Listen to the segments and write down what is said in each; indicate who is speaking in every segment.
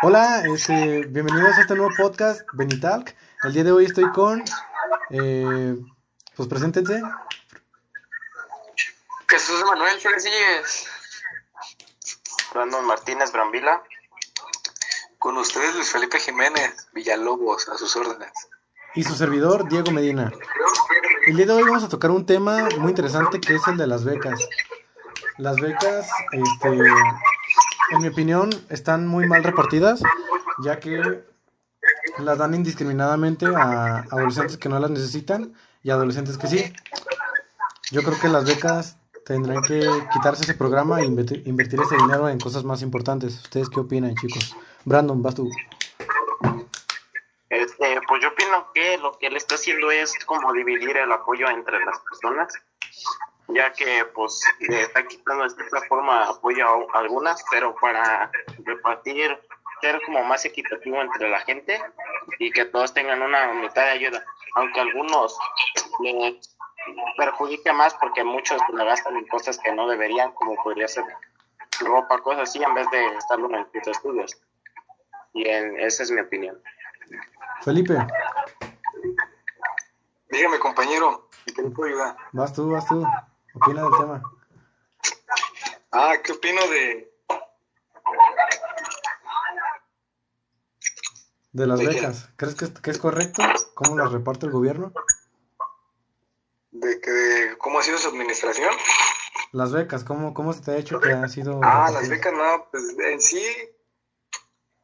Speaker 1: Hola, este, bienvenidos a este nuevo podcast, Benitalk. El día de hoy estoy con, eh, pues preséntense.
Speaker 2: Jesús Manuel Flores
Speaker 3: Brandon Martínez Brambila.
Speaker 2: Con ustedes Luis Felipe Jiménez Villalobos, a sus órdenes.
Speaker 1: Y su servidor, Diego Medina. El día de hoy vamos a tocar un tema muy interesante que es el de las becas. Las becas, este, en mi opinión, están muy mal repartidas, ya que las dan indiscriminadamente a adolescentes que no las necesitan y adolescentes que sí. Yo creo que las becas tendrán que quitarse ese programa e invertir, ese dinero en cosas más importantes. ¿Ustedes qué opinan, chicos? Brandon, vas tú.
Speaker 3: Este, pues yo opino que lo que él está haciendo es como dividir el apoyo entre las personas, ya que pues le está quitando de cierta forma apoyo a algunas, pero para repartir, ser como más equitativo entre la gente y que todos tengan una mitad de ayuda, aunque algunos le perjudica más porque muchos la gastan en cosas que no deberían, como podría ser ropa, cosas así, en vez de estarlo en sus estudios. Y en, esa es mi opinión.
Speaker 1: Felipe.
Speaker 2: Dígame, compañero, ¿y qué le puedo ayudar?
Speaker 1: Vas tú, vas tú. Opina del tema.
Speaker 2: Ah, ¿qué opino de...?
Speaker 1: De las becas. ¿Crees que, que es correcto? ¿Cómo las reparte el gobierno?
Speaker 2: de que cómo ha sido su administración.
Speaker 1: Las becas, ¿cómo, cómo se te ha hecho que ha sido?
Speaker 2: Ah, las becas, no, pues en sí,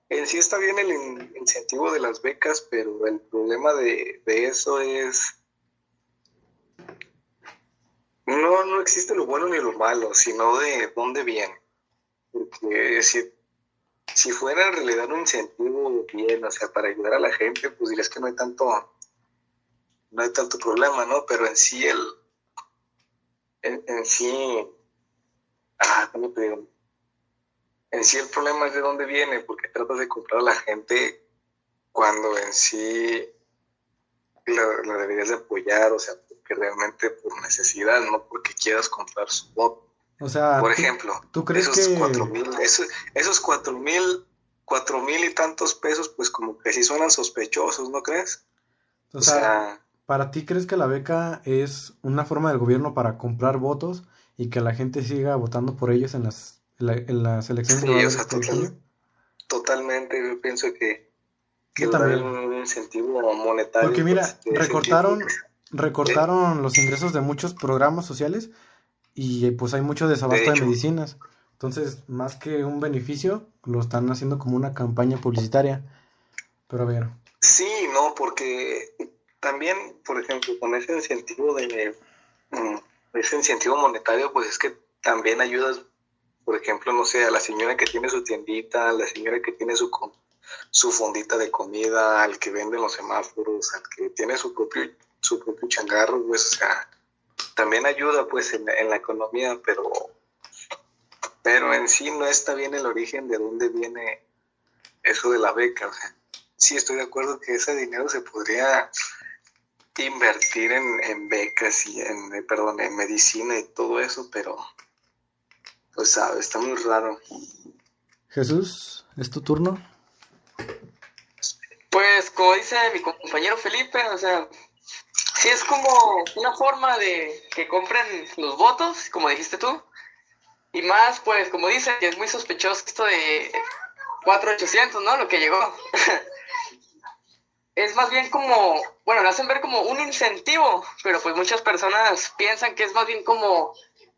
Speaker 2: en sí está bien el incentivo de las becas, pero el problema de, eso es, no, no existe lo bueno ni lo malo, sino de dónde viene. Porque si, si fuera en realidad un incentivo bien, o sea, para ayudar a la gente, pues dirías que no hay tanto no hay tanto problema, ¿no? Pero en sí el, en, sí, ah, ¿cómo te? En sí el problema es de dónde viene, porque tratas de comprar a la gente cuando en sí la, deberías de apoyar, o sea, porque realmente por necesidad, no porque quieras comprar su voto.
Speaker 1: O sea,
Speaker 2: por ejemplo,
Speaker 1: ¿tú crees
Speaker 2: esos
Speaker 1: que...
Speaker 2: cuatro mil, esos, esos cuatro mil, cuatro mil y tantos pesos, pues como que sí suenan sospechosos, ¿no crees?
Speaker 1: o sea ¿Para ti crees que la beca es una forma del gobierno para comprar votos y que la gente siga votando por ellos en las, en las elecciones
Speaker 2: sí, o Totalmente, yo pienso que, que también. un incentivo monetario.
Speaker 1: Porque mira, pues, recortaron, recortaron los ingresos de muchos programas sociales y pues hay mucho desabasto de, de medicinas. Entonces, más que un beneficio, lo están haciendo como una campaña publicitaria. Pero a ver.
Speaker 2: Sí, no, porque también, por ejemplo, con ese incentivo de mm, ese incentivo monetario, pues es que también ayudas, por ejemplo, no sé, a la señora que tiene su tiendita, a la señora que tiene su su fondita de comida, al que vende los semáforos, al que tiene su propio su propio changarro, pues, o sea, también ayuda pues en, en la economía, pero pero en sí no está bien el origen de dónde viene eso de la beca, o sí estoy de acuerdo que ese dinero se podría invertir en, becas y en, eh, perdón, en medicina y todo eso, pero pues sabe, está muy raro.
Speaker 1: Jesús, ¿es tu turno?
Speaker 4: Pues como dice mi compañero Felipe, o sea, sí es como una forma de que compren los votos, como dijiste tú, y más, pues como dice, que es muy sospechoso esto de 4800, ¿no? Lo que llegó. es más bien como, bueno, lo hacen ver como un incentivo, pero pues muchas personas piensan que es más bien como,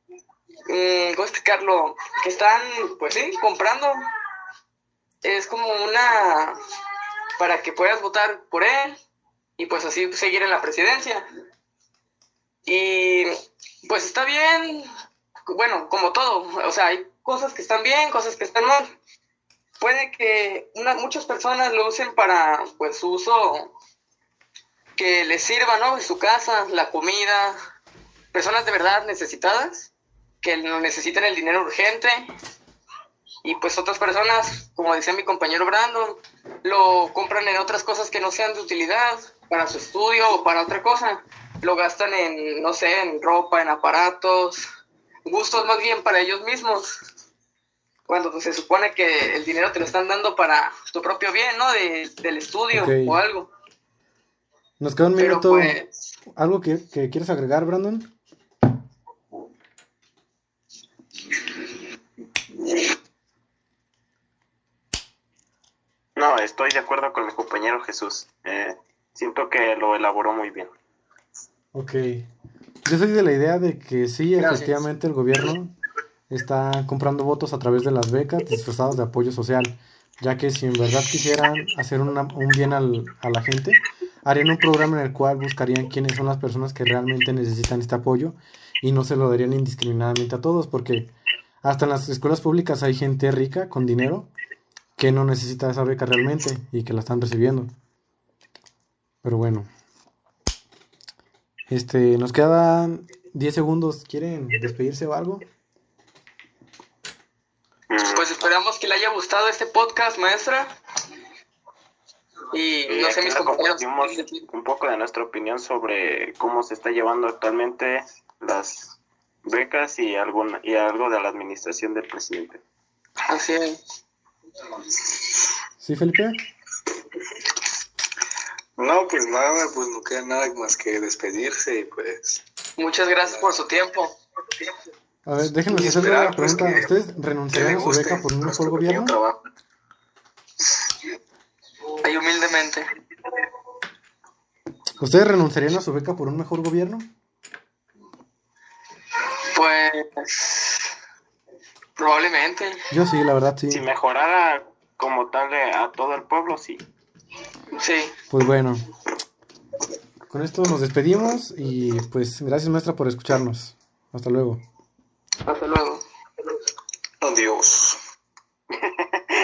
Speaker 4: mm, ¿cómo explicarlo? Que están, pues sí, comprando. Es como una, para que puedas votar por él y pues así seguir en la presidencia. Y pues está bien, bueno, como todo, o sea, hay cosas que están bien, cosas que están mal puede que muchas personas lo usen para pues su uso que les sirva, ¿no? En su casa, la comida, personas de verdad necesitadas, que no necesitan el dinero urgente, y pues otras personas, como decía mi compañero Brandon, lo compran en otras cosas que no sean de utilidad, para su estudio o para otra cosa. Lo gastan en, no sé, en ropa, en aparatos, gustos más bien para ellos mismos. cuando se supone que el dinero te lo están dando para tu propio bien, ¿no? De, del estudio o algo.
Speaker 1: Nos queda un
Speaker 4: Pero
Speaker 1: minuto.
Speaker 4: pues,
Speaker 1: ¿Algo que, que quieres agregar, Brandon?
Speaker 3: No, estoy de acuerdo con mi compañero Jesús. Eh, siento que lo elaboró muy bien.
Speaker 1: Ok. Yo soy de la idea de que sí,
Speaker 4: Gracias.
Speaker 1: efectivamente el gobierno está comprando votos a través de las becas disfrazadas de apoyo social, ya que si en verdad quisieran hacer una- un bien al- a la gente, harían un programa en el cual buscarían quiénes son las personas que realmente necesitan este apoyo y no se lo darían indiscriminadamente a todos, porque hasta en las escuelas públicas hay gente rica con dinero que no necesita esa beca realmente y que la están recibiendo. Pero bueno. Este, nos quedan 10 segundos. ¿Quieren despedirse o algo?
Speaker 4: Pues esperamos que le haya gustado este podcast, maestra. Y no sé, mis compañeros.
Speaker 3: un poco de nuestra opinión sobre cómo se está llevando actualmente las becas y, alguna, y algo de la administración del presidente.
Speaker 4: Así es.
Speaker 1: ¿Sí, Felipe?
Speaker 2: No, pues nada, pues no queda nada más que despedirse y pues
Speaker 4: Muchas gracias por su tiempo.
Speaker 1: A ver, déjenme hacerle una
Speaker 2: pues,
Speaker 1: pregunta.
Speaker 2: que-
Speaker 1: ¿Ustedes renunciarían a su beca por un mejor gobierno?
Speaker 2: trabajo.
Speaker 4: Ahí humildemente.
Speaker 1: ¿Ustedes renunciarían a su beca por un mejor gobierno?
Speaker 4: Pues probablemente.
Speaker 1: Yo sí, la verdad sí.
Speaker 3: Si mejorara como tal de- a todo el pueblo, sí.
Speaker 4: Sí.
Speaker 1: Pues bueno. Con esto nos despedimos y pues gracias maestra por escucharnos. Hasta luego.
Speaker 4: Hasta luego.
Speaker 2: Adiós.